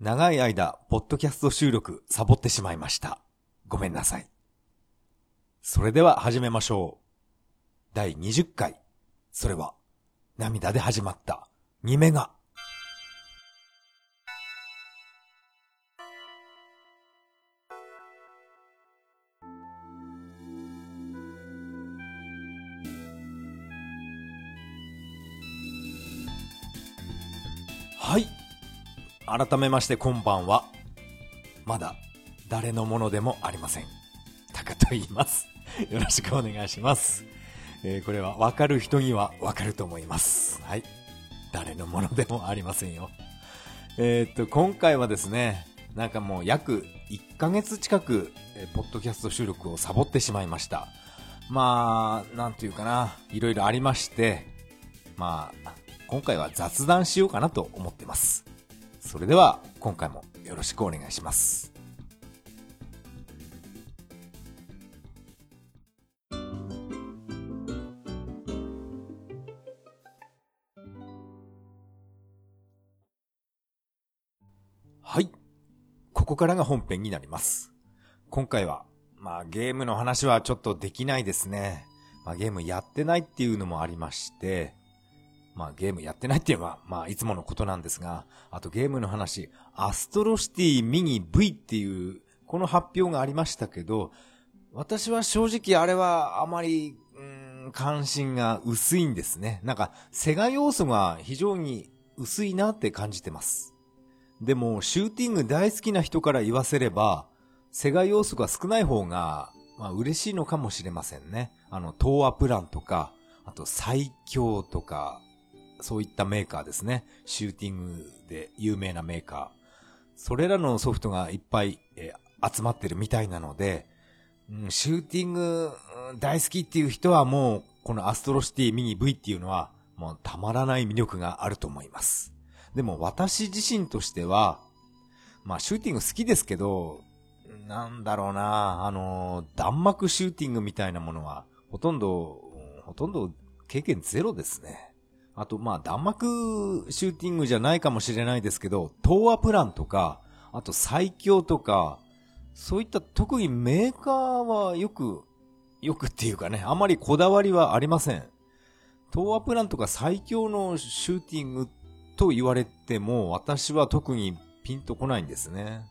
長い間、ポッドキャスト収録サボってしまいました。ごめんなさい。それでは始めましょう。第20回。それは、涙で始まった、2メガ。改めましてこんばんは。まだ誰のものでもありません。タカと言います。よろしくお願いします。えーこれはわかる人にはわかると思います。はい。誰のものでもありませんよ。えーっと、今回はですね、なんかもう約1ヶ月近く、えーポッドキャスト収録をサボってしまいました。まあ、なんていうかな、いろいろありまして、まあ、今回は雑談しようかなと思ってます。それでは、今回もよろしくお願いします。はい。ここからが本編になります。今回は、まあゲームの話はちょっとできないですね。まあゲームやってないっていうのもありまして、まあゲームやってないっていうのは、まあいつものことなんですが、あとゲームの話、アストロシティミニ V っていう、この発表がありましたけど、私は正直あれはあまり、うん関心が薄いんですね。なんか、セガ要素が非常に薄いなって感じてます。でも、シューティング大好きな人から言わせれば、セガ要素が少ない方が、まあ嬉しいのかもしれませんね。あの、東亜プランとか、あと最強とか、そういったメーカーですね。シューティングで有名なメーカー。それらのソフトがいっぱい、えー集まってるみたいなので、うんシューティング大好きっていう人はもう、このアストロシティミニ V っていうのは、もうたまらない魅力があると思います。でも私自身としては、まあシューティング好きですけど、なんだろうな、あの、弾幕シューティングみたいなものは、ほとんど、ほとんど経験ゼロですね。あと、まあ、弾幕シューティングじゃないかもしれないですけど、東亜プランとか、あと最強とか、そういった特にメーカーはよく、よくっていうかね、あまりこだわりはありません。東亜プランとか最強のシューティングと言われても、私は特にピンとこないんですね。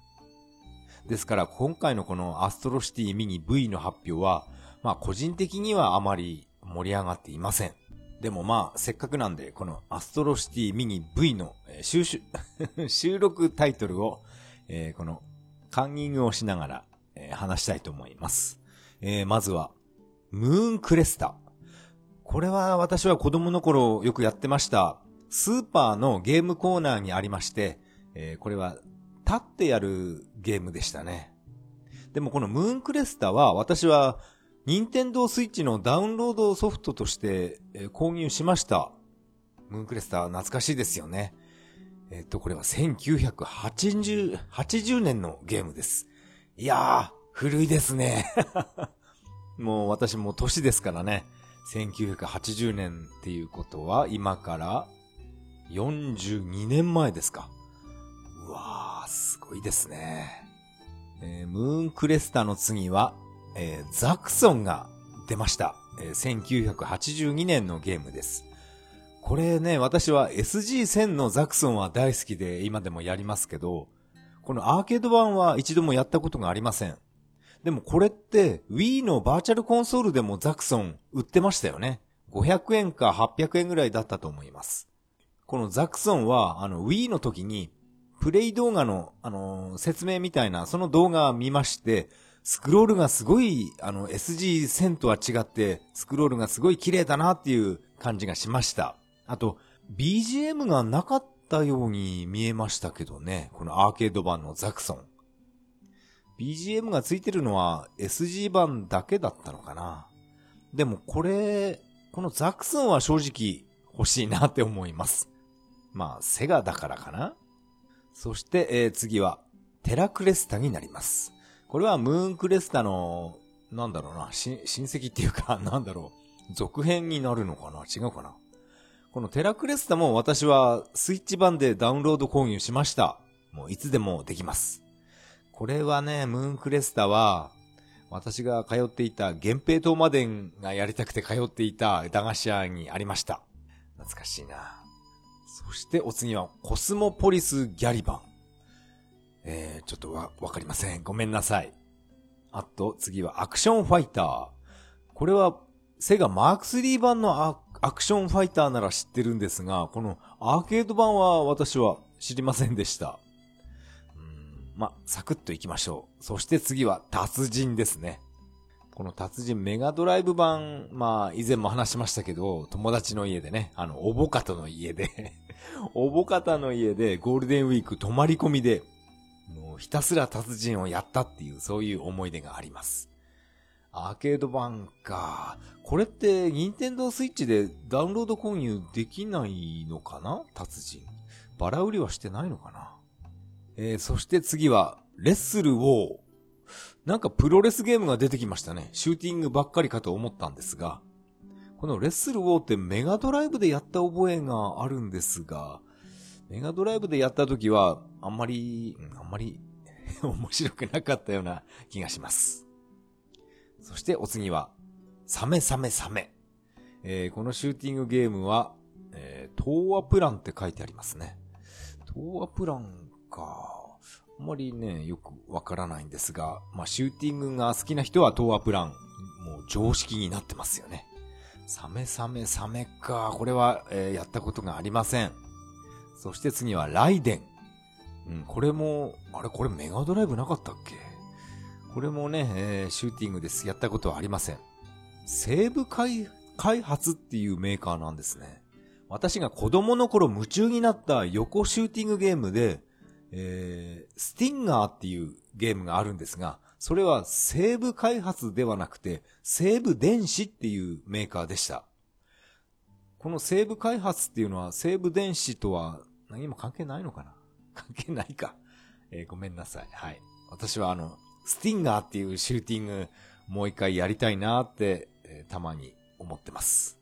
ですから今回のこのアストロシティミニ V の発表は、まあ個人的にはあまり盛り上がっていません。でもまあせっかくなんでこのアストロシティミニ V のえー収集 収録タイトルを、えーこのカンニングをしながら、えー話したいと思います。えーまずは、ムーンクレスタ。これは私は子供の頃よくやってました。スーパーのゲームコーナーにありまして、えーこれは立ってやるゲームでしたね。でもこのムーンクレスタは私は任天堂スイッチのダウンロードソフトとして、えー購入しました。ムーンクレスター懐かしいですよね。えっと、これは1980 80年のゲームです。いやー、古いですね。もう私も年ですからね。1980年っていうことは今から42年前ですか。うわー、すごいですね。えームーンクレスタの次は、えーザクソンが出ました。えー1982年のゲームです。これね、私は SG1000 のザクソンは大好きで今でもやりますけど、このアーケード版は一度もやったことがありません。でもこれって Wii のバーチャルコンソールでもザクソン売ってましたよね。500円か800円ぐらいだったと思います。このザクソンはあの Wii の時にプレイ動画のあの説明みたいなその動画を見まして、スクロールがすごいあの SG1000 とは違ってスクロールがすごい綺麗だなっていう感じがしました。あと BGM がなかったように見えましたけどね。このアーケード版のザクソン。BGM がついてるのは SG 版だけだったのかな。でもこれ、このザクソンは正直欲しいなって思います。まあ、セガだからかな。そして、えー次は、テラクレスタになります。これはムーンクレスタの、なんだろうな、親戚っていうか、なんだろう、続編になるのかな？違うかな？このテラクレスタも私はスイッチ版でダウンロード購入しました。もういつでもできます。これはね、ムーンクレスタは、私が通っていた源平島までがやりたくて通っていた駄菓子屋にありました。懐かしいな。そしてお次はコスモポリスギャリバン。えー、ちょっとわ、わかりません。ごめんなさい。あと、次はアクションファイター。これは、セガマーク3版のアクションファイターなら知ってるんですが、このアーケード版は私は知りませんでした。うん、ま、サクッといきましょう。そして次は達人ですね。この達人メガドライブ版、まあ以前も話しましたけど、友達の家でね、あの、おぼかたの家で おぼかたの家でゴールデンウィーク泊まり込みで、ひたすら達人をやったっていう、そういう思い出があります。アーケード版か。これって、ニンテンドースイッチでダウンロード購入できないのかな？達人。バラ売りはしてないのかな？えー、そして次は、レッスルウォー。なんかプロレスゲームが出てきましたね。シューティングばっかりかと思ったんですが。このレッスルウォーってメガドライブでやった覚えがあるんですが、メガドライブでやった時は、あんまり、あんまり 面白くなかったような気がします。そしてお次は、サメサメサメ。えー、このシューティングゲームは、えー、東亜プランって書いてありますね。東亜プランか。あんまりね、よくわからないんですが、まあ、シューティングが好きな人は東亜プラン、もう常識になってますよね。サメサメサメか。これは、えー、やったことがありません。そして次はライデン。うん、これも、あれこれメガドライブなかったっけ？これもね、えー、シューティングです。やったことはありません。西部開発っていうメーカーなんですね。私が子供の頃夢中になった横シューティングゲームで、えー、スティンガーっていうゲームがあるんですが、それは西部開発ではなくて、西部電子っていうメーカーでした。この西部開発っていうのは西部電子とは何も関係ないのかな？関係ないか。えー、ごめんなさい。はい。私はあの、スティンガーっていうシューティングもう一回やりたいなって、えー、たまに思ってます。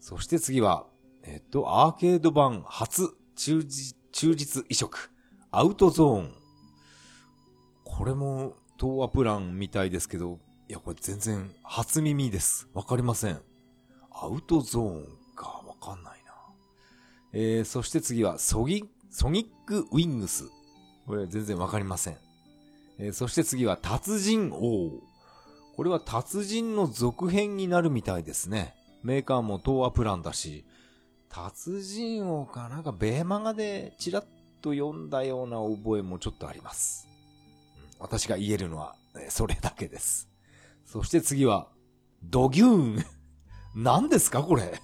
そして次は、えっ、と、アーケード版初忠実、忠実移植、アウトゾーン。これも東亜プランみたいですけど、いや、これ全然初耳です。わかりません。アウトゾーンか、わかんないな。えー、そして次は、ソギ、ソニックウィングス。これ全然わかりません。えー、そして次は、達人王。これは達人の続編になるみたいですね。メーカーも東亜プランだし、達人王かなんかベーマガでチラッと読んだような覚えもちょっとあります。私が言えるのは、それだけです。そして次は、ドギューン。何ですかこれ？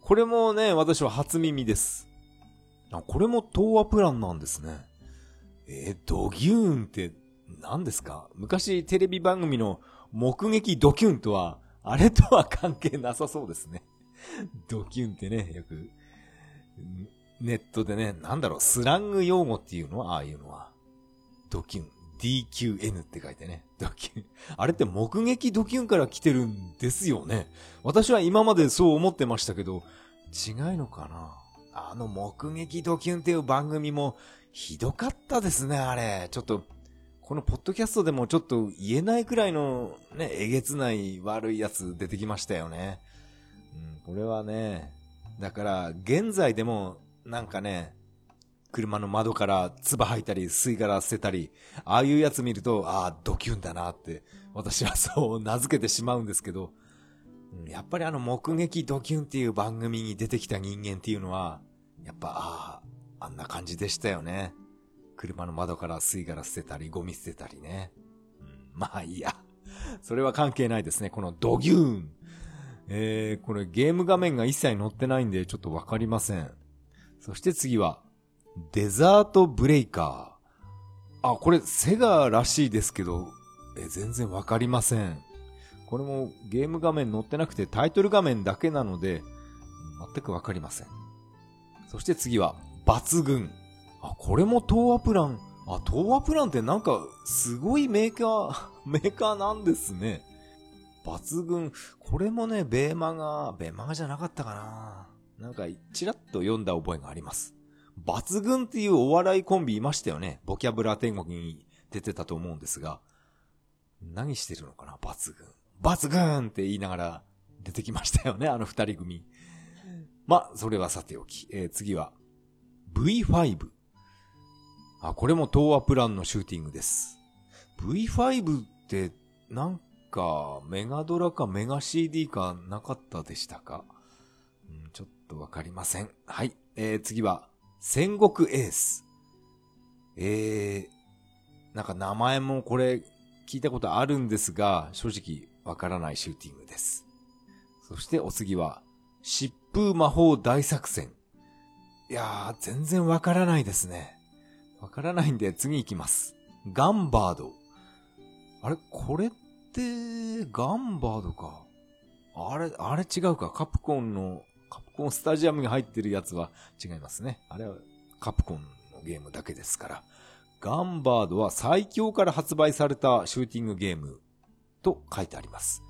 これもね、私は初耳です。あ、これも東亜プランなんですね。えー、ドギューンって何ですか？昔テレビ番組の目撃ドキュンとは、あれとは関係なさそうですね。ドキュンってね、よく、ネットでね、なんだろう、スラング用語っていうの？は、ああいうのは。ドキュン。DQN って書いてね。ドキュン。あれって目撃ドキュンから来てるんですよね。私は今までそう思ってましたけど、違いのかな？あの目撃ドキュンっていう番組もひどかったですね、あれ。ちょっと、このポッドキャストでもちょっと言えないくらいのね、えげつない悪いやつ出てきましたよね。うん、これはね、だから現在でもなんかね、車の窓から唾吐いたり、吸い殻捨てたり、ああいうやつ見ると、ああ、ドキュンだなって、私はそう名付けてしまうんですけど、やっぱりあの目撃ドキュンっていう番組に出てきた人間っていうのは、やっぱ、ああ、あんな感じでしたよね。車の窓から吸い殻捨てたり、ゴミ捨てたりね。うん、まあいいや。それは関係ないですね。このドギューン。えー、これゲーム画面が一切載ってないんでちょっとわかりません。そして次は、デザートブレイカー。あ、これセガらしいですけど、え、全然わかりません。これもゲーム画面載ってなくてタイトル画面だけなので、全くわかりません。そして次は、抜群。あ、これも東亜プラン？あ、東亜プランってなんか、すごいメーカー、メーカーなんですね。抜群。これもね、ベーマガ、ベーマガじゃなかったかな。なんか、ちらっと読んだ覚えがあります。抜群っていうお笑いコンビいましたよね。ボキャブラ天国に出てたと思うんですが、何してるのかな抜群。抜群って言いながら出てきましたよね、あの二人組。まそれはさておき。えー、次は、V5。あ、これも東亜プランのシューティングです。V5 って、なんか、メガドラかメガ CD かなかったでしたか、うん、ちょっとわかりません。はい。えー、次は、戦国エース。えー、なんか名前もこれ聞いたことあるんですが、正直わからないシューティングです。そしてお次は、疾風魔法大作戦。いやー、全然わからないですね。わからないんで次行きます。ガンバード。あれこれって、ガンバードか。あれ、あれ違うか。カプコンの、カプコンスタジアムに入ってるやつは違いますね。あれはカプコンのゲームだけですから。ガンバードは最強から発売されたシューティングゲームと書いてあります。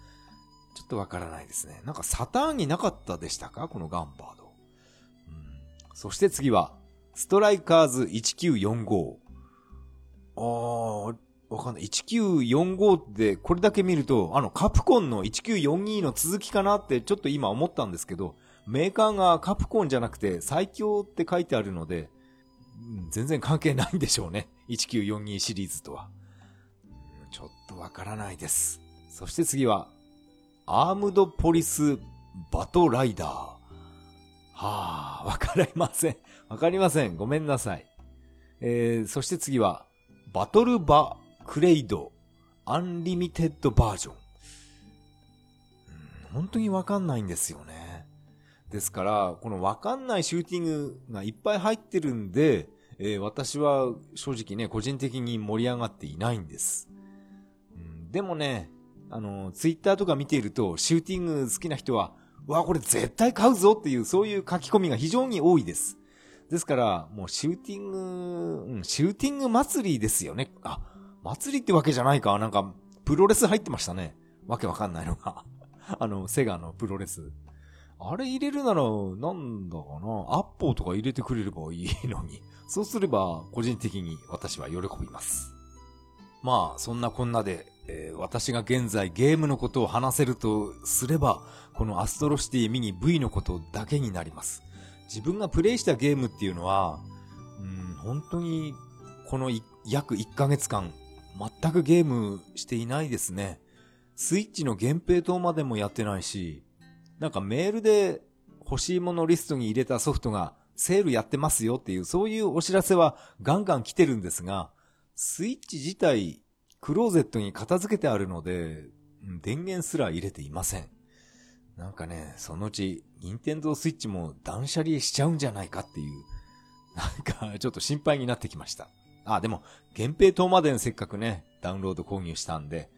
ちょっとわからないですね。なんかサターンになかったでしたか？このガンバード。うん、そして次は、ストライカーズ1945。あー、わかんない。1945ってこれだけ見ると、あのカプコンの1942の続きかなってちょっと今思ったんですけど、メーカーがカプコンじゃなくて最強って書いてあるので、全然関係ないんでしょうね。1942シリーズとは。ちょっとわからないです。そして次は、アームドポリスバトライダー。はあ、わかりません。わかりません。ごめんなさい。えー、そして次は、バトルバクレイドアンリミテッドバージョン。本当にわかんないんですよね。ですから、このわかんないシューティングがいっぱい入ってるんで、えー、私は正直ね、個人的に盛り上がっていないんです。うん、でもね、あの、ツイッターとか見ていると、シューティング好きな人は、わ、これ絶対買うぞっていう、そういう書き込みが非常に多いです。ですから、もうシューティング、うん、シューティング祭りですよね。あ、祭りってわけじゃないか。なんか、プロレス入ってましたね。わけわかんないのが。あの、セガのプロレス。あれ入れるなら、なんだかな、アッポーとか入れてくれればいいのに。そうすれば、個人的に私は喜びます。まあ、そんなこんなで、えー、私が現在ゲームのことを話せるとすれば、このアストロシティミニ V のことだけになります。自分がプレイしたゲームっていうのは、うん、本当に、この約1ヶ月間、全くゲームしていないですね。スイッチの限定等までもやってないし、なんかメールで欲しいものリストに入れたソフトがセールやってますよっていう、そういうお知らせはガンガン来てるんですが、スイッチ自体、クローゼットに片付けてあるので、電源すら入れていません。なんかね、そのうち、ニンテンドースイッチも断捨離しちゃうんじゃないかっていう、なんかちょっと心配になってきました。あ、でも、限定等までせっかくね、ダウンロード購入したんで、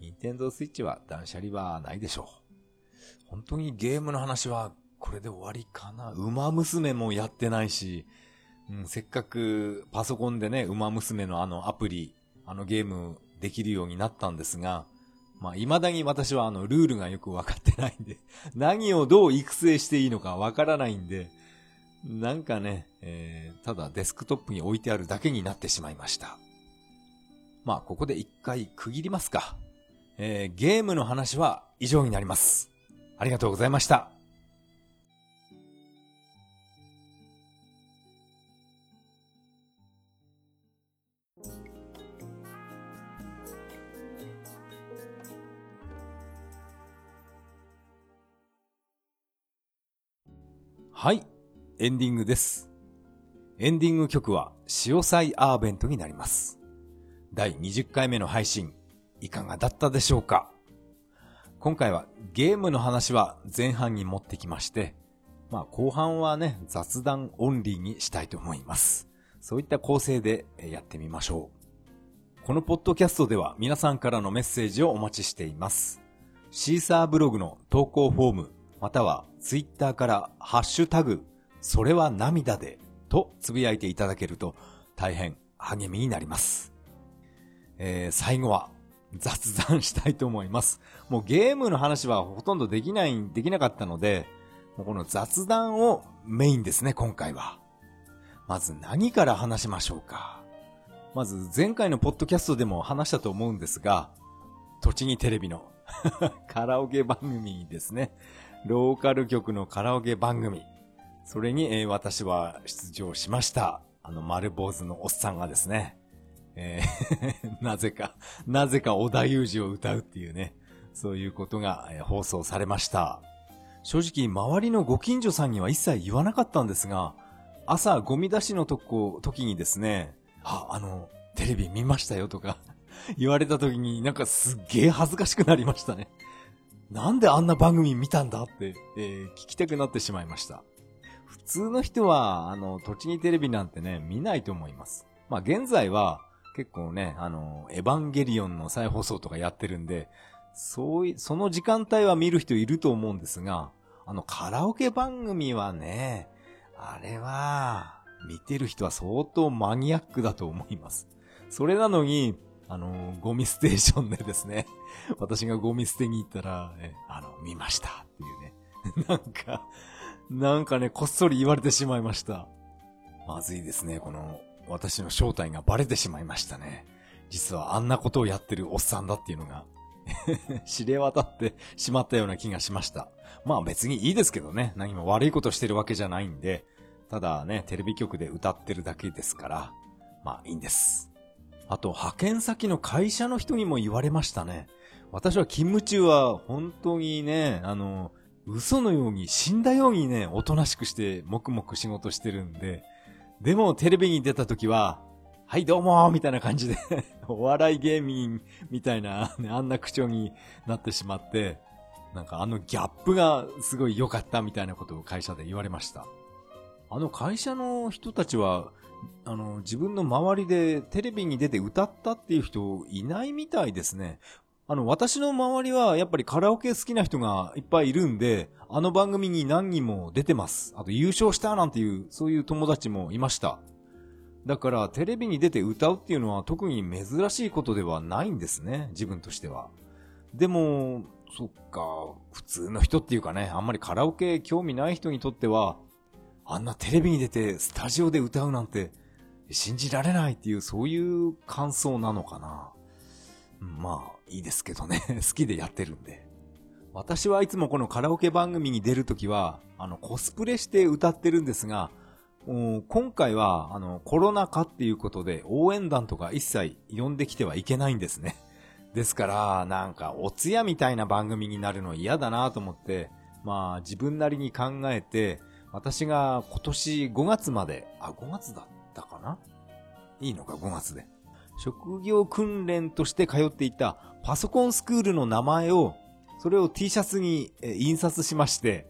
ニンテンドースイッチは断捨離はないでしょう。本当にゲームの話はこれで終わりかな。馬娘もやってないし、うん、せっかくパソコンでね、馬娘のあのアプリ、あのゲームできるようになったんですが、まあ、未だに私はあの、ルールがよくわかってないんで、何をどう育成していいのかわからないんで、なんかね、えー、ただデスクトップに置いてあるだけになってしまいました。まあ、ここで一回区切りますか。えー、ゲームの話は以上になります。ありがとうございました。はい、エンディングです。エンディング曲は、潮祭アーベントになります。第20回目の配信、いかがだったでしょうか？今回はゲームの話は前半に持ってきまして、まあ後半はね、雑談オンリーにしたいと思います。そういった構成でやってみましょう。このポッドキャストでは皆さんからのメッセージをお待ちしています。シーサーブログの投稿フォーム、またはツイッターからハッシュタグ、それは涙でとつぶやいていただけると大変励みになります。えー、最後は雑談したいと思います。もうゲームの話はほとんどできない、できなかったので、もうこの雑談をメインですね、今回は。まず何から話しましょうか。まず前回のポッドキャストでも話したと思うんですが、栃木テレビの カラオケ番組ですね。ローカル局のカラオケ番組。それに、えー、私は出場しました。あの丸坊主のおっさんがですね。えー なぜか、なぜか小田裕二を歌うっていうね。そういうことが、えー、放送されました。正直、周りのご近所さんには一切言わなかったんですが、朝ゴミ出しのとこ、時にですね、あ、あの、テレビ見ましたよとか 言われた時になんかすっげえ恥ずかしくなりましたね。なんであんな番組見たんだって、えー、聞きたくなってしまいました。普通の人は、あの、栃木テレビなんてね、見ないと思います。まあ、現在は、結構ね、あの、エヴァンゲリオンの再放送とかやってるんで、そうい、その時間帯は見る人いると思うんですが、あの、カラオケ番組はね、あれは、見てる人は相当マニアックだと思います。それなのに、あの、ゴミステーションでですね、私がゴミ捨てに行ったら、ね、あの、見ましたっていうね。なんか、なんかね、こっそり言われてしまいました。まずいですね、この、私の正体がバレてしまいましたね。実はあんなことをやってるおっさんだっていうのが 知れ渡ってしまったような気がしました。まあ別にいいですけどね。何も悪いことしてるわけじゃないんで、ただね、テレビ局で歌ってるだけですから、まあいいんです。あと、派遣先の会社の人にも言われましたね。私は勤務中は本当にね、あの、嘘のように死んだようにね、おとなしくして黙々仕事してるんで、でもテレビに出た時は、はいどうもーみたいな感じで お笑い芸人みたいな、ね、あんな口調になってしまって、なんかあのギャップがすごい良かったみたいなことを会社で言われました。あの会社の人たちは、あの、自分の周りでテレビに出て歌ったっていう人いないみたいですね。あの、私の周りはやっぱりカラオケ好きな人がいっぱいいるんで、あの番組に何人も出てます。あと優勝したなんていう、そういう友達もいました。だからテレビに出て歌うっていうのは特に珍しいことではないんですね、自分としては。でも、そっか、普通の人っていうかね、あんまりカラオケ興味ない人にとっては、あんなテレビに出てスタジオで歌うなんて信じられないっていうそういう感想なのかな。まあ、いいですけどね。好きでやってるんで。私はいつもこのカラオケ番組に出るときは、あの、コスプレして歌ってるんですが、今回は、あの、コロナ禍っていうことで応援団とか一切呼んできてはいけないんですね。ですから、なんか、お通夜みたいな番組になるの嫌だなと思って、まあ、自分なりに考えて、私が今年5月まで、あ、5月だったかな？いいのか、5月で。職業訓練として通っていたパソコンスクールの名前を、それを T シャツに印刷しまして、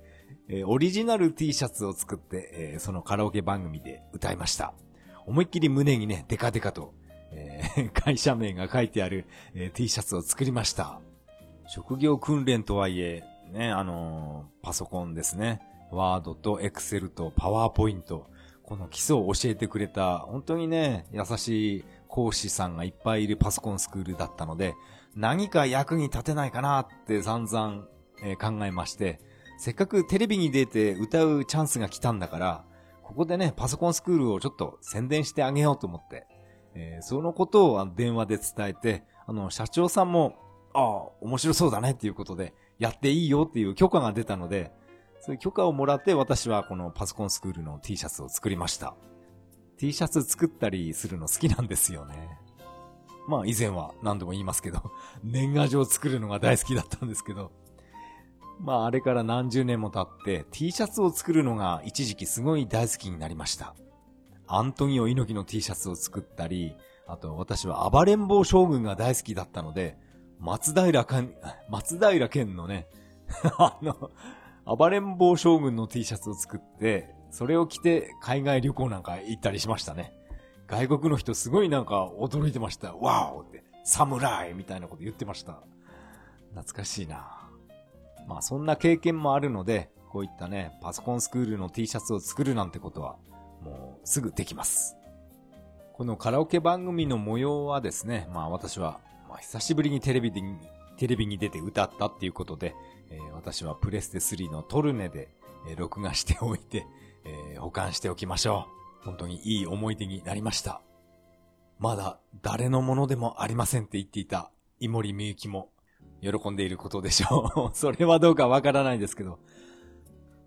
オリジナル T シャツを作って、そのカラオケ番組で歌いました。思いっきり胸にね、デカデカと、会社名が書いてある、T シャツを作りました。職業訓練とはいえ、ね、あの、パソコンですね。ワードとエクセルとパワーポイント。この基礎を教えてくれた、本当にね、優しい講師さんがいっぱいいるパソコンスクールだったので、何か役に立てないかなって散々、え、考えまして、せっかくテレビに出て歌うチャンスが来たんだから、ここでね、パソコンスクールをちょっと宣伝してあげようと思って、えー、そのことを電話で伝えて、あの、社長さんも、ああ、面白そうだねっていうことで、やっていいよっていう許可が出たので、そういう許可をもらって私はこのパソコンスクールの T シャツを作りました。T シャツ作ったりするの好きなんですよね。まあ以前は何度も言いますけど、年賀状作るのが大好きだったんですけど、まああれから何十年も経って T シャツを作るのが一時期すごい大好きになりました。アントニオ猪木の T シャツを作ったり、あと私は暴れん坊将軍が大好きだったので、松平健、松平健のね、あの、暴れん坊将軍の T シャツを作って、それを着て海外旅行なんか行ったりしましたね。外国の人すごいなんか驚いてました。ワオって、サムライみたいなこと言ってました。懐かしいなまあそんな経験もあるので、こういったね、パソコンスクールの T シャツを作るなんてことは、もうすぐできます。このカラオケ番組の模様はですね、まあ私は、まあ久しぶりにテレビで、テレビに出て歌ったっていうことで、えー、私はプレステ3のトルネで、えー、録画しておいて、えー、保管しておきましょう本当にいい思い出になりました。まだ誰のものでもありませんって言っていた、井森美幸も喜んでいることでしょう。それはどうかわからないですけど。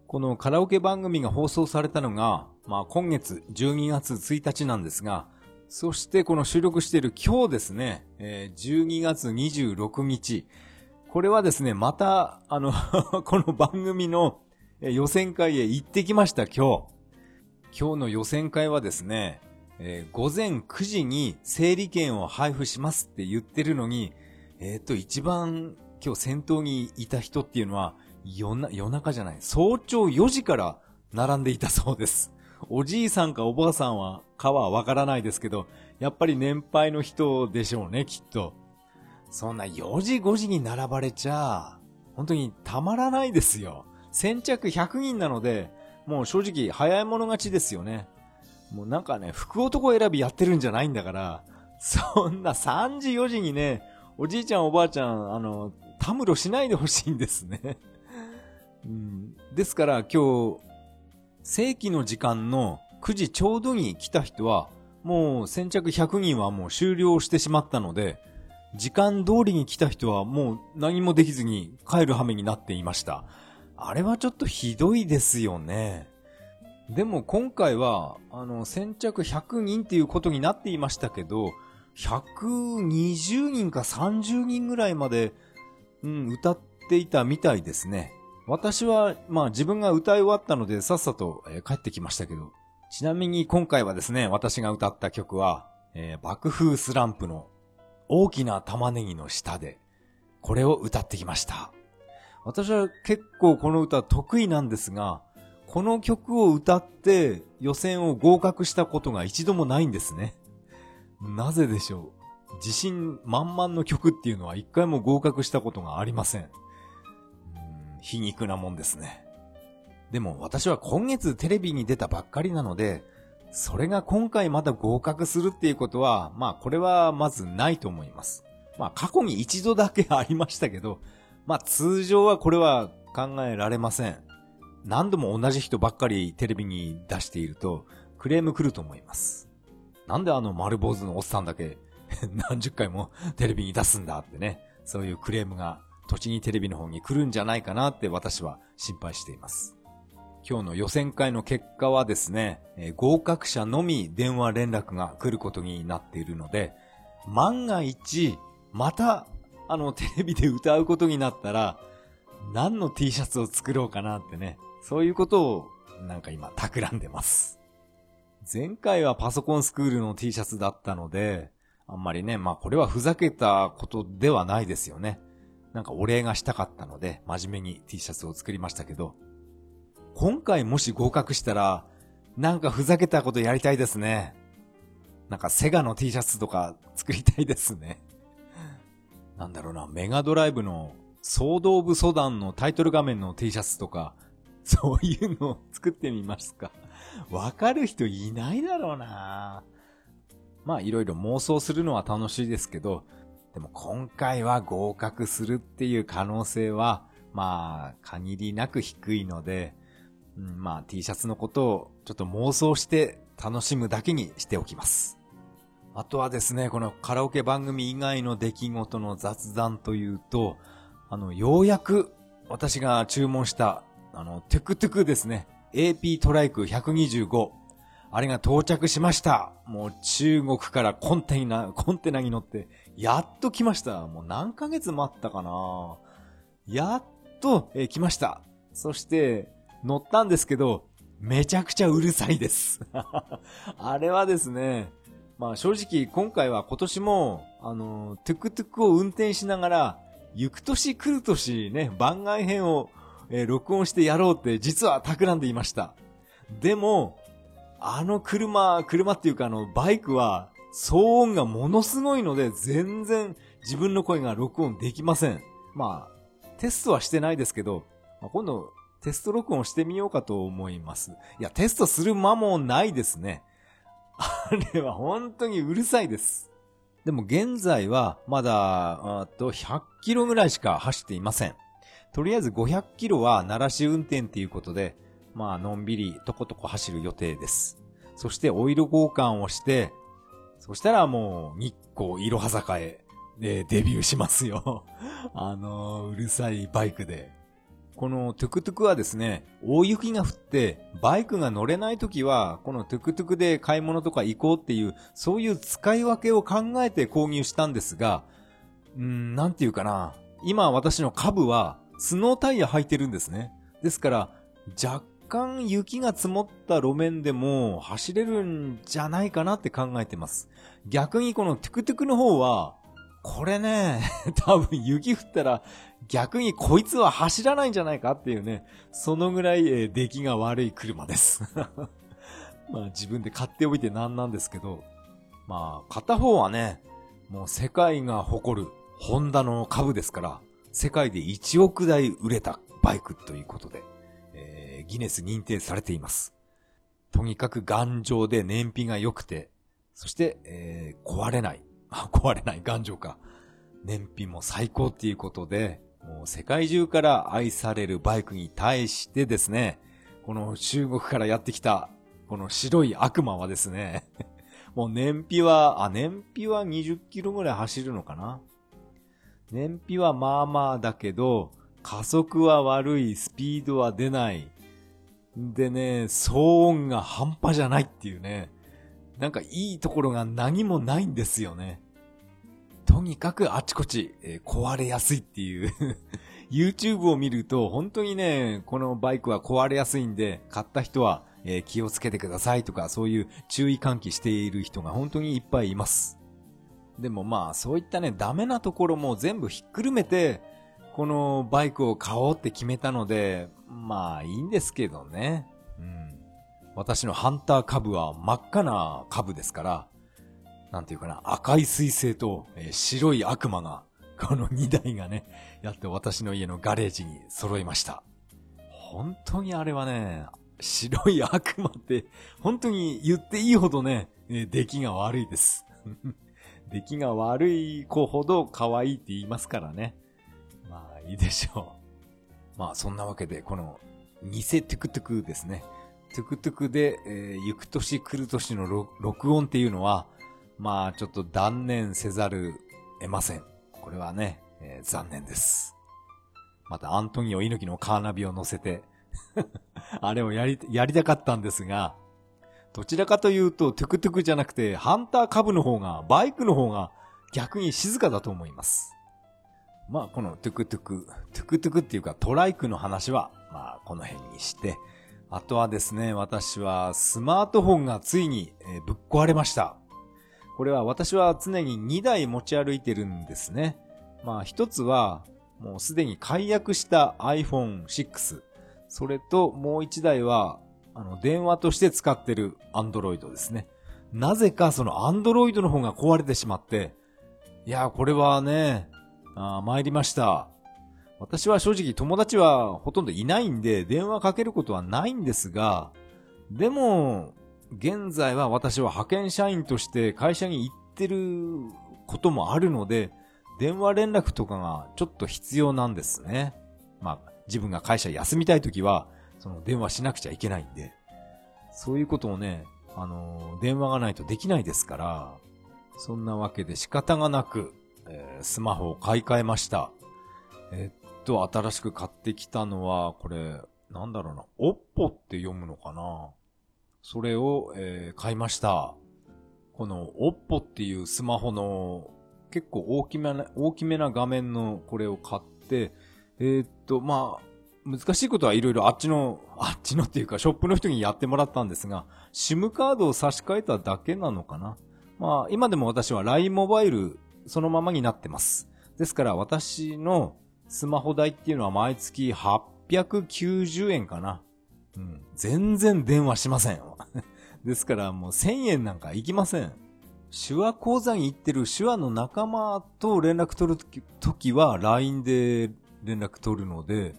このカラオケ番組が放送されたのが、まあ今月12月1日なんですが、そしてこの収録している今日ですね、えー、12月26日。これはですね、また、あの この番組の予選会へ行ってきました、今日。今日の予選会はですね、えー、午前9時に整理券を配布しますって言ってるのに、えっ、と、一番今日先頭にいた人っていうのは、夜な、夜中じゃない、早朝4時から並んでいたそうです。おじいさんかおばあさんは、かはわからないですけど、やっぱり年配の人でしょうね、きっと。そんな4時5時に並ばれちゃ、本当にたまらないですよ。先着100人なので、もう正直早い者勝ちですよね。もうなんかね、福男選びやってるんじゃないんだから、そんな3時4時にね、おじいちゃんおばあちゃん、あの、たむろしないでほしいんですね。うん、ですから今日、正規の時間の9時ちょうどに来た人は、もう先着100人はもう終了してしまったので、時間通りに来た人はもう何もできずに帰る羽目になっていました。あれはちょっとひどいですよね。でも今回は、あの、先着100人っていうことになっていましたけど、120人か30人ぐらいまで、うん、歌っていたみたいですね。私は、まあ自分が歌い終わったのでさっさと、えー、帰ってきましたけど。ちなみに今回はですね、私が歌った曲は、えー、爆風スランプの大きな玉ねぎの下で、これを歌ってきました。私は結構この歌得意なんですが、この曲を歌って予選を合格したことが一度もないんですね。なぜでしょう？自信満々の曲っていうのは一回も合格したことがありません。皮肉なもんですね。でも私は今月テレビに出たばっかりなので、それが今回また合格するっていうことは、まあこれはまずないと思います。まあ過去に一度だけありましたけど、まあ通常はこれは考えられません。何度も同じ人ばっかりテレビに出しているとクレーム来ると思います。なんであの丸坊主のおっさんだけ 何十回もテレビに出すんだってね、そういうクレームが栃木テレビの方に来るんじゃないかなって私は心配しています。今日の予選会の結果はですね、えー、合格者のみ電話連絡が来ることになっているので、万が一、また、あの、テレビで歌うことになったら、何の T シャツを作ろうかなってね、そういうことを、なんか今、企んでます。前回はパソコンスクールの T シャツだったので、あんまりね、まあこれはふざけたことではないですよね。なんかお礼がしたかったので、真面目に T シャツを作りましたけど、今回もし合格したら、なんかふざけたことやりたいですね。なんかセガの T シャツとか作りたいですね。なんだろうな、メガドライブのソードオブソダンのタイトル画面の T シャツとか、そういうのを作ってみますか。わかる人いないだろうなまあいろいろ妄想するのは楽しいですけど、でも今回は合格するっていう可能性は、まあ、限りなく低いので、うん、まあ T シャツのことをちょっと妄想して楽しむだけにしておきます。あとはですね、このカラオケ番組以外の出来事の雑談というと、あの、ようやく私が注文した、あの、トゥクトゥクですね。AP トライク125。あれが到着しました。もう中国からコンテナ、コンテナに乗って、やっと来ました。もう何ヶ月待ったかなやっと、え来ました。そして、乗ったんですけど、めちゃくちゃうるさいです あれはですね、まあ正直今回は今年も、あの、トゥクトゥクを運転しながら、行く年来る年ね、番外編を、えー、録音してやろうって実は企んでいました。でも、あの車、車っていうかあのバイクは騒音がものすごいので全然自分の声が録音できません。まあ、テストはしてないですけど、まあ、今度テスト録音してみようかと思います。いや、テストする間もないですね。あれは本当にうるさいです。でも現在はまだ、あと100キロぐらいしか走っていません。とりあえず500キロは慣らし運転っていうことで、まあ、のんびりとことこ走る予定です。そしてオイル交換をして、そしたらもう日光いろは坂へ、デビューしますよ。あのうるさいバイクで。このトゥクトゥクはですね、大雪が降って、バイクが乗れない時は、このトゥクトゥクで買い物とか行こうっていう、そういう使い分けを考えて購入したんですが、うん、なんていうかな。今私の株は、スノータイヤ履いてるんですね。ですから、若干雪が積もった路面でも走れるんじゃないかなって考えてます。逆にこのトゥクトゥクの方は、これね、多分雪降ったら逆にこいつは走らないんじゃないかっていうね、そのぐらい、え、出来が悪い車です まあ自分で買っておいてなんなんですけど、まあ片方はね、もう世界が誇るホンダの株ですから、世界で1億台売れたバイクということで、えー、ギネス認定されています。とにかく頑丈で燃費が良くて、そして、えー、壊れない。あ、壊れない、頑丈か。燃費も最高っていうことで、もう世界中から愛されるバイクに対してですね、この中国からやってきた、この白い悪魔はですね、もう燃費は、あ、燃費は20キロぐらい走るのかな？燃費はまあまあだけど、加速は悪い、スピードは出ない。でね、騒音が半端じゃないっていうね。なんかいいところが何もないんですよね。とにかくあちこち、えー、壊れやすいっていう YouTube を見ると本当にね、このバイクは壊れやすいんで、買った人は、えー、気をつけてくださいとか、そういう注意喚起している人が本当にいっぱいいます。でもまあ、そういったね、ダメなところも全部ひっくるめて、このバイクを買おうって決めたので、まあいいんですけどね。うん。私のハンター株は真っ赤な株ですから、なんていうかな、赤い彗星と、えー、白い悪魔が、この2台がね、やって私の家のガレージに揃いました。本当にあれはね、白い悪魔って、本当に言っていいほどね、えー、出来が悪いです。出来が悪い子ほど可愛いって言いますからね。まあいいでしょう。まあそんなわけで、この偽トゥクトゥクですね。トゥクトゥクで、えー、行く年来る年の録音っていうのは、まあちょっと断念せざる得ません。これはね、えー、残念です。またアントニオ猪木のカーナビを乗せて あれをやり、やりたかったんですが、どちらかというとトゥクトゥクじゃなくてハンターカブの方が、バイクの方が逆に静かだと思います。まあこのトゥクトゥク、トゥクトゥクっていうかトライクの話は、まあこの辺にして、あとはですね、私はスマートフォンがついに、えー、ぶっ壊れました。これは私は常に2台持ち歩いてるんですね。まあ一つはもうすでに解約した iPhone 6。それともう1台はあの電話として使ってる Android ですね。なぜかその Android の方が壊れてしまって、いや、これはね、あ参りました。私は正直友達はほとんどいないんで電話かけることはないんですが、でも、現在は私は派遣社員として会社に行ってることもあるので、電話連絡とかがちょっと必要なんですね。まあ、自分が会社休みたいときは、その電話しなくちゃいけないんで、そういうことをね、あの、電話がないとできないですから、そんなわけで仕方がなく、えー、スマホを買い替えました。えー、っと、新しく買ってきたのは、これ、なんだろうな、おっぽって読むのかなそれを、えー、買いました。この OPPO っていうスマホの結構大きめな、大きめな画面のこれを買って、えー、っと、まあ、難しいことはいろいろあっちの、あっちのっていうかショップの人にやってもらったんですが、SIM カードを差し替えただけなのかな。まあ、今でも私は LINE モバイルそのままになってます。ですから私のスマホ代っていうのは毎月890円かな。うん。全然電話しません。ですからもう1000円なんか行きません。手話講座に行ってる手話の仲間と連絡取るときは LINE で連絡取るので、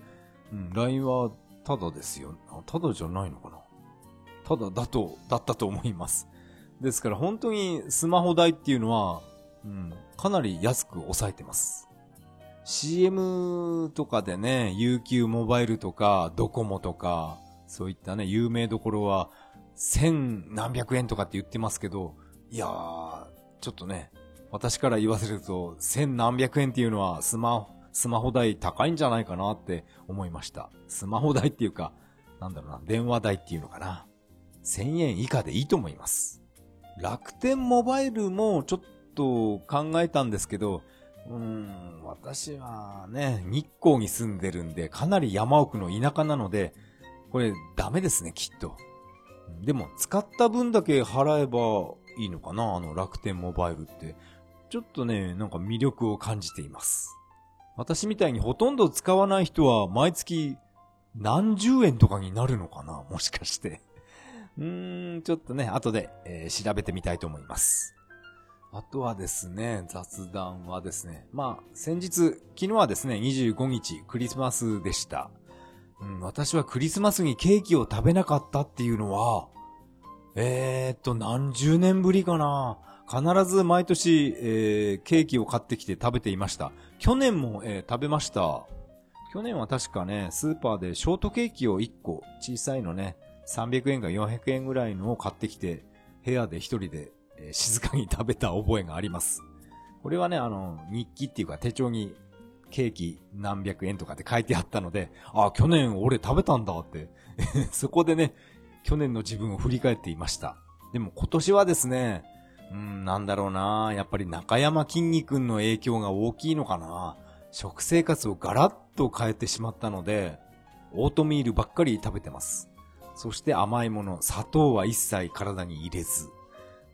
うん、LINE はただですよ。ただじゃないのかな。ただだと、だったと思います。ですから本当にスマホ代っていうのは、うん、かなり安く抑えてます。CM とかでね、UQ モバイルとか、ドコモとか、そういったね、有名どころは、千何百円とかって言ってますけど、いやー、ちょっとね、私から言わせると、千何百円っていうのはスマ、スマホ代高いんじゃないかなって思いました。スマホ代っていうか、なんだろうな、電話代っていうのかな。1000円以下でいいと思います。楽天モバイルもちょっと考えたんですけど、うーん、私はね、日光に住んでるんで、かなり山奥の田舎なので、これダメですね、きっと。でも、使った分だけ払えばいいのかなあの楽天モバイルって。ちょっとね、なんか魅力を感じています。私みたいにほとんど使わない人は毎月何十円とかになるのかなもしかして。うーん、ちょっとね、後で、えー、調べてみたいと思います。あとはですね、雑談はですね、まあ、先日、昨日はですね、25日、クリスマスでした。うん、私はクリスマスにケーキを食べなかったっていうのは、えー、っと、何十年ぶりかな。必ず毎年、えー、ケーキを買ってきて食べていました。去年も、えー、食べました。去年は確かね、スーパーでショートケーキを1個、小さいのね、300円か400円ぐらいのを買ってきて、部屋で一人で、えー、静かに食べた覚えがあります。これはね、あの、日記っていうか手帳にケーキ何百円とかって書いてあったので、あ、去年俺食べたんだって そこでね、去年の自分を振り返っていました。でも今年はですね、うん、なんだろうなやっぱり中山きんに君の影響が大きいのかな食生活をガラッと変えてしまったので、オートミールばっかり食べてます。そして甘いもの、砂糖は一切体に入れず。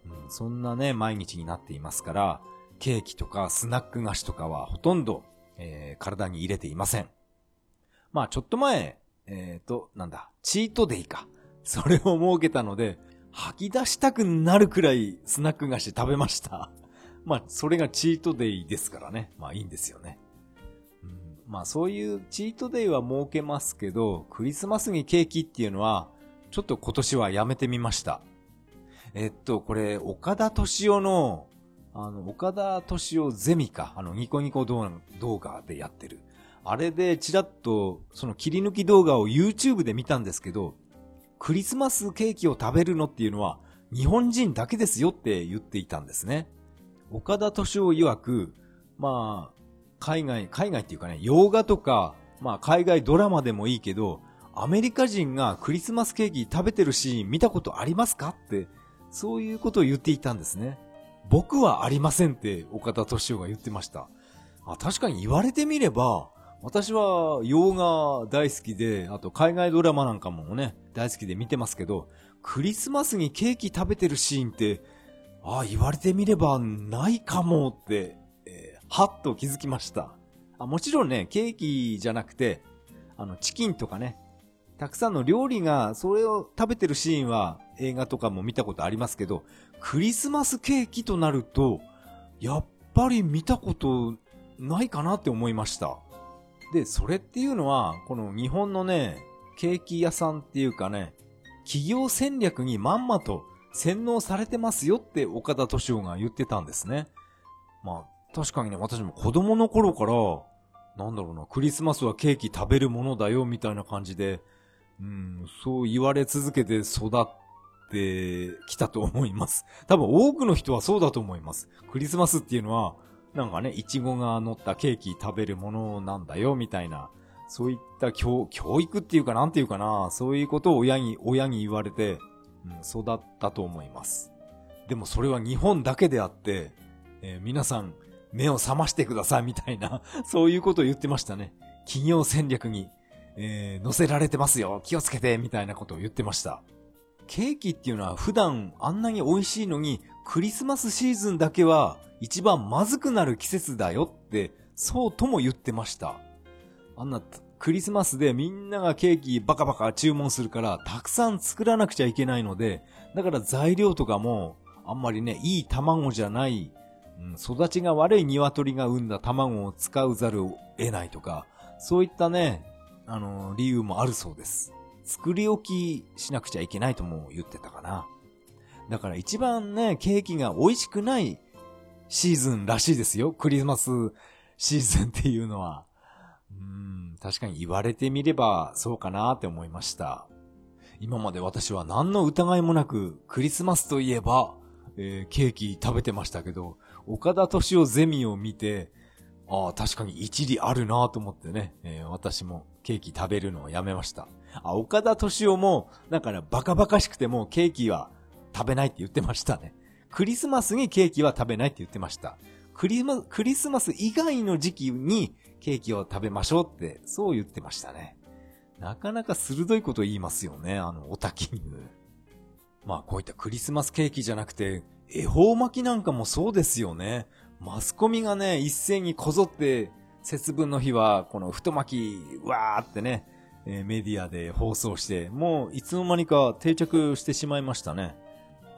うん、そんなね、毎日になっていますから、ケーキとかスナック菓子とかはほとんど、えー、体に入れていません。まあちょっと前、えっ、ー、と、なんだ、チートデイか。それを設けたので、吐き出したくなるくらいスナック菓子食べました。まあ、それがチートデイですからね。まあいいんですよね。うん、まあそういうチートデイは設けますけど、クリスマスにケーキっていうのは、ちょっと今年はやめてみました。えっと、これ、岡田敏夫の、あの、岡田敏夫ゼミか、あの、ニコニコ動画でやってる。あれでチラッと、その切り抜き動画を YouTube で見たんですけど、クリスマスケーキを食べるのっていうのは日本人だけですよって言っていたんですね。岡田敏夫曰く、まあ、海外、海外っていうかね、洋画とか、まあ海外ドラマでもいいけど、アメリカ人がクリスマスケーキ食べてるシーン見たことありますかって、そういうことを言っていたんですね。僕はありませんって岡田敏夫が言ってました。あ確かに言われてみれば、私は洋画大好きで、あと海外ドラマなんかもね、大好きで見てますけど、クリスマスにケーキ食べてるシーンって、あ、言われてみればないかもって、えー、はっと気づきましたあ。もちろんね、ケーキじゃなくて、あの、チキンとかね、たくさんの料理が、それを食べてるシーンは映画とかも見たことありますけど、クリスマスケーキとなると、やっぱり見たことないかなって思いました。で、それっていうのは、この日本のね、ケーキ屋さんっていうかね、企業戦略にまんまと洗脳されてますよって岡田敏夫が言ってたんですね。まあ、確かにね、私も子供の頃から、なんだろうな、クリスマスはケーキ食べるものだよ、みたいな感じで、うん、そう言われ続けて育ってきたと思います。多分多くの人はそうだと思います。クリスマスっていうのは、なんかね、いちごが乗ったケーキ食べるものなんだよ、みたいな、そういった教、教育っていうかなんていうかな、そういうことを親に、親に言われて、うん、育ったと思います。でもそれは日本だけであって、えー、皆さん、目を覚ましてください、みたいな、そういうことを言ってましたね。企業戦略に、えー、乗せられてますよ、気をつけて、みたいなことを言ってました。ケーキっていうのは普段あんなに美味しいのに、クリスマスシーズンだけは一番まずくなる季節だよって、そうとも言ってました。あんな、クリスマスでみんながケーキバカバカ注文するから、たくさん作らなくちゃいけないので、だから材料とかも、あんまりね、いい卵じゃない、うん、育ちが悪い鶏が産んだ卵を使うざるを得ないとか、そういったね、あの、理由もあるそうです。作り置きしなくちゃいけないとも言ってたかな。だから一番ね、ケーキが美味しくないシーズンらしいですよ。クリスマスシーズンっていうのは。うん、確かに言われてみればそうかなって思いました。今まで私は何の疑いもなく、クリスマスといえば、えー、ケーキ食べてましたけど、岡田敏夫ゼミを見て、ああ、確かに一理あるなと思ってね、えー、私もケーキ食べるのをやめました。あ、岡田敏夫も、だからバカバカしくてもケーキは食べないって言ってましたね。クリスマスにケーキは食べないって言ってました。クリマクリスマス以外の時期にケーキを食べましょうって、そう言ってましたね。なかなか鋭いこと言いますよね、あの、オタキング。まあ、こういったクリスマスケーキじゃなくて、恵方巻きなんかもそうですよね。マスコミがね、一斉にこぞって、節分の日は、この太巻き、わーってね、えー、メディアで放送して、もういつの間にか定着してしまいましたね。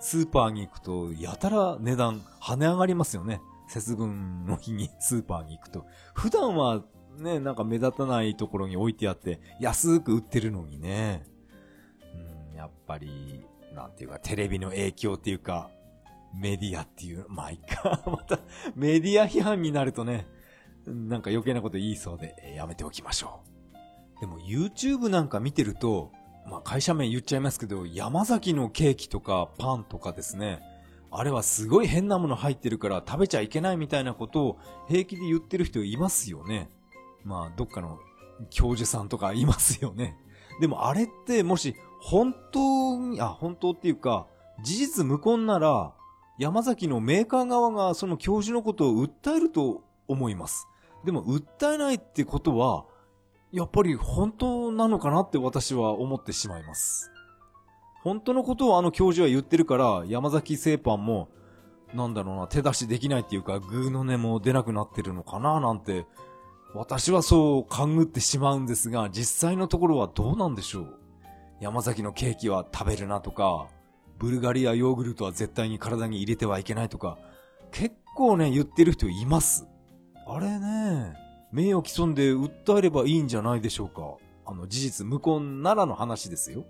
スーパーに行くと、やたら値段跳ね上がりますよね。節分の日にスーパーに行くと。普段はね、なんか目立たないところに置いてあって、安く売ってるのにね。うん、やっぱり、なんていうか、テレビの影響っていうか、メディアっていう、まあいいか。また、メディア批判になるとね、なんか余計なこと言いそうで、やめておきましょう。でも YouTube なんか見てると、まあ会社名言っちゃいますけど、山崎のケーキとかパンとかですね、あれはすごい変なもの入ってるから食べちゃいけないみたいなことを平気で言ってる人いますよね。まあどっかの教授さんとかいますよね。でもあれってもし本当に、あ、本当っていうか、事実無根なら、山崎のメーカー側がその教授のことを訴えると思います。でも訴えないってことは、やっぱり本当なのかなって私は思ってしまいます。本当のことをあの教授は言ってるから、山崎製パンも、なんだろうな、手出しできないっていうか、グーの音も出なくなってるのかななんて、私はそう勘ぐってしまうんですが、実際のところはどうなんでしょう山崎のケーキは食べるなとか、ブルガリアヨーグルトは絶対に体に入れてはいけないとか、結構ね、言ってる人います。あれね、名誉毀損で訴えればいいんじゃないでしょうか。あの、事実無根ならの話ですよ。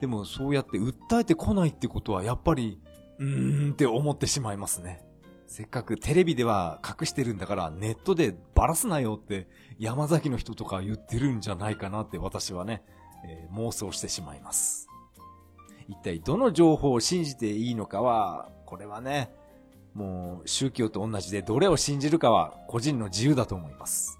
でも、そうやって訴えてこないってことは、やっぱり、うーんって思ってしまいますね。せっかくテレビでは隠してるんだからネットでバラすなよって山崎の人とか言ってるんじゃないかなって私はね、えー、妄想してしまいます。一体どの情報を信じていいのかは、これはね、もう宗教と同じでどれを信じるかは個人の自由だと思います。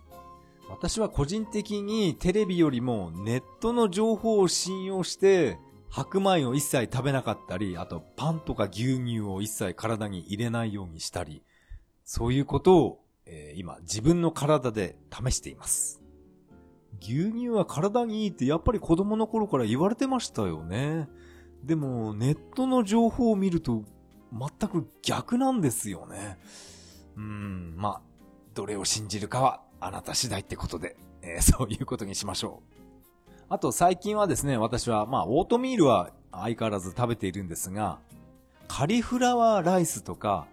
私は個人的にテレビよりもネットの情報を信用して白米を一切食べなかったり、あとパンとか牛乳を一切体に入れないようにしたり、そういうことを、えー、今自分の体で試しています。牛乳は体にいいってやっぱり子供の頃から言われてましたよね。でもネットの情報を見ると全く逆なんですよね。うん、まあ、どれを信じるかはあなた次第ってことで、えー、そういうことにしましょう。あと最近はですね、私は、まあ、オートミールは相変わらず食べているんですが、カリフラワーライスとか、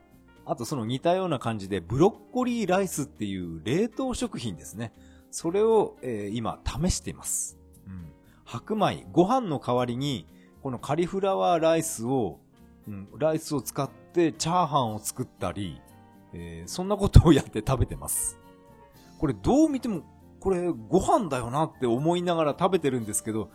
あとその似たような感じでブロッコリーライスっていう冷凍食品ですね。それを、えー、今試しています。うん。白米、ご飯の代わりに、このカリフラワーライスをうん、ライスを使ってチャーハンを作ったり、えー、そんなことをやって食べてます。これどう見ても、これご飯だよなって思いながら食べてるんですけど、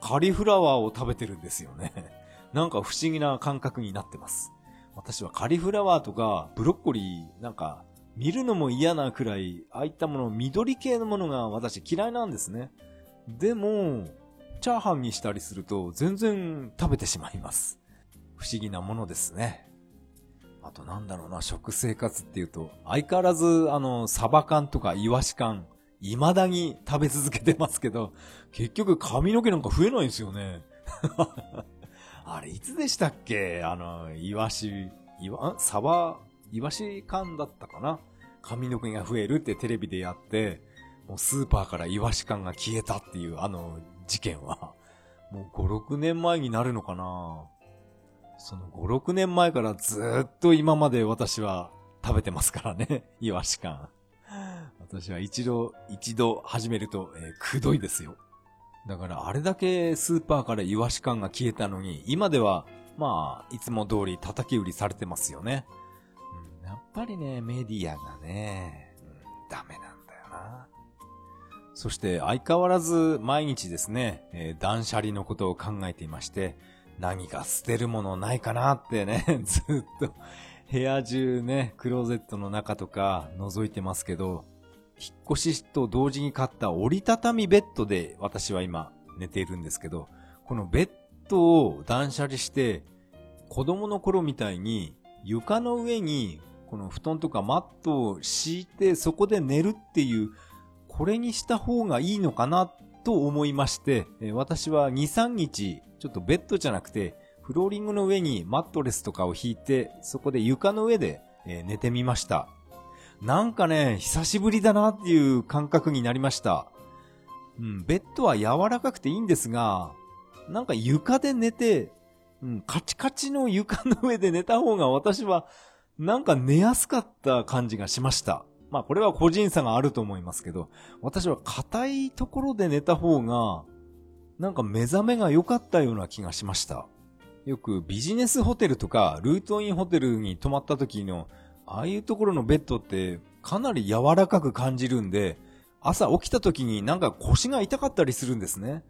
カリフラワーを食べてるんですよね。なんか不思議な感覚になってます。私はカリフラワーとかブロッコリーなんか見るのも嫌なくらい、ああいったもの、緑系のものが私嫌いなんですね。でも、チャーハンにしたりすると全然食べてしまいます。不思議なものですね。あとなんだろうな、食生活っていうと、相変わらず、あの、サバ缶とかイワシ缶、未だに食べ続けてますけど、結局髪の毛なんか増えないんですよね。あれ、いつでしたっけ？あの、イワシ、イワ、サバ、イワシ缶だったかな？髪の毛が増えるってテレビでやって、もうスーパーからイワシ缶が消えたっていうあの事件は、もう5、6年前になるのかな？その5、6年前からずっと今まで私は食べてますからね。イワシ缶。私は一度、一度始めると、えー、くどいですよ。だからあれだけスーパーからイワシ缶が消えたのに、今では、まあ、いつも通り叩き売りされてますよね。うん、やっぱりね、メディアがね、うん、ダメなんだよな。そして相変わらず毎日ですね、えー、断捨離のことを考えていまして、何か捨てるものないかなってね、ずっと。部屋中ね、クローゼットの中とか覗いてますけど、引っ越しと同時に買った折りたたみベッドで私は今寝ているんですけど、このベッドを断捨離して、子供の頃みたいに床の上にこの布団とかマットを敷いてそこで寝るっていう、これにした方がいいのかなっと思いまして、私は2、3日、ちょっとベッドじゃなくて、フローリングの上にマットレスとかを引いて、そこで床の上で、寝てみました。なんかね、久しぶりだなっていう感覚になりました。うん、ベッドは柔らかくていいんですが、なんか床で寝て、うん、カチカチの床の上で寝た方が私は、なんか寝やすかった感じがしました。まあこれは個人差があると思いますけど、私は硬いところで寝た方が、なんか目覚めが良かったような気がしました。よくビジネスホテルとかルートインホテルに泊まった時のああいうところのベッドってかなり柔らかく感じるんで、朝起きた時になんか腰が痛かったりするんですね。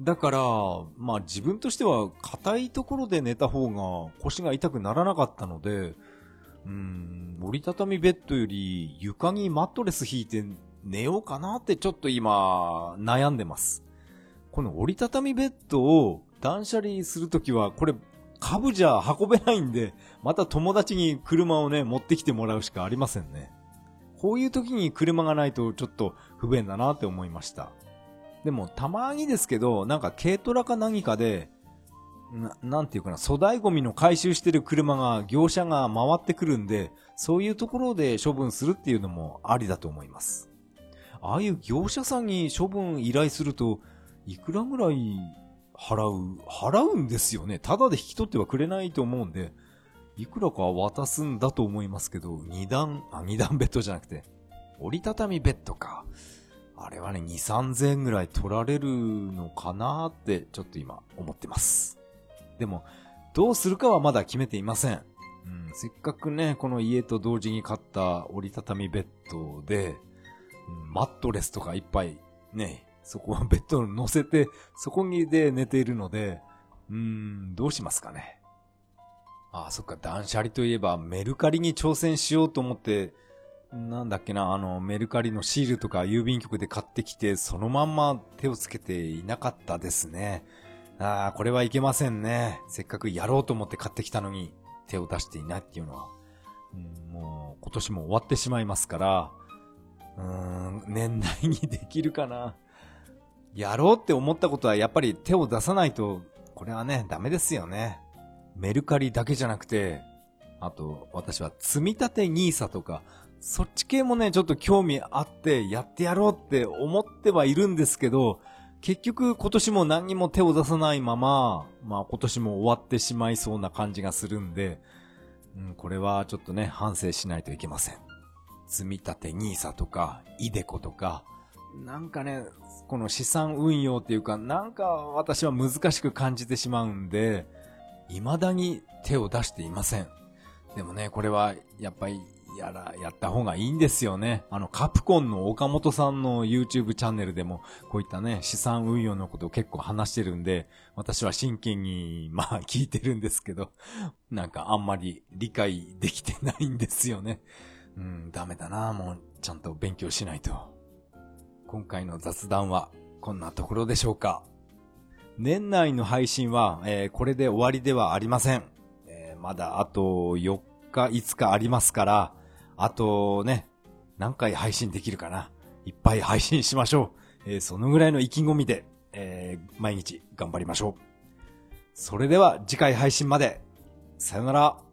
だから、まあ自分としては硬いところで寝た方が腰が痛くならなかったので、うん、折りたたみベッドより床にマットレス引いて寝ようかなってちょっと今悩んでます。この折りたたみベッドを断捨離するときは、これ、株じゃ運べないんで、また友達に車をね、持ってきてもらうしかありませんね。こういう時に車がないとちょっと不便だなって思いました。でも、たまにですけど、なんか軽トラか何かで、な、なんていうかな、粗大ゴミの回収してる車が、業者が回ってくるんで、そういうところで処分するっていうのもありだと思います。ああいう業者さんに処分依頼すると、いくらぐらい払う、払うんですよね。ただで引き取ってはくれないと思うんで、いくらか渡すんだと思いますけど、二段、あ、二段ベッドじゃなくて、折りたたみベッドか。あれはね、2、3000円ぐらい取られるのかなって、ちょっと今思ってます。でも、どうするかはまだ決めていません。うん、せっかくね、この家と同時に買った折りたたみベッドで、マットレスとかいっぱいね、そこはベッドに乗せて、そこにで寝ているので、うーん、どうしますかね。ああ、そっか、断捨離といえばメルカリに挑戦しようと思って、なんだっけな、あの、メルカリのシールとか郵便局で買ってきて、そのまんま手をつけていなかったですね。ああ、これはいけませんね。せっかくやろうと思って買ってきたのに、手を出していないっていうのは、うん、もう今年も終わってしまいますから、うーん、年内にできるかな。やろうって思ったことはやっぱり手を出さないと、これはね、ダメですよね。メルカリだけじゃなくて、あと、私は積立 NISA とか、そっち系もね、ちょっと興味あって、やってやろうって思ってはいるんですけど、結局今年も何にも手を出さないまま、まあ今年も終わってしまいそうな感じがするんで、うん、これはちょっとね、反省しないといけません。積み立て NISA とか、イデコとか、なんかね、この資産運用っていうか、なんか私は難しく感じてしまうんで、未だに手を出していません。でもね、これはやっぱりやら、やった方がいいんですよね。あの、カプコンの岡本さんの YouTube チャンネルでも、こういったね、資産運用のことを結構話してるんで、私は真剣に、まあ、聞いてるんですけど、なんかあんまり理解できてないんですよね。うん、ダメだな、もう、ちゃんと勉強しないと。今回の雑談はこんなところでしょうか。年内の配信は、えー、これで終わりではありません。えー、まだあと4日、5日ありますから、あとね、何回配信できるかな。いっぱい配信しましょう。えー、そのぐらいの意気込みで、え毎日頑張りましょう。それでは次回配信まで。さよなら。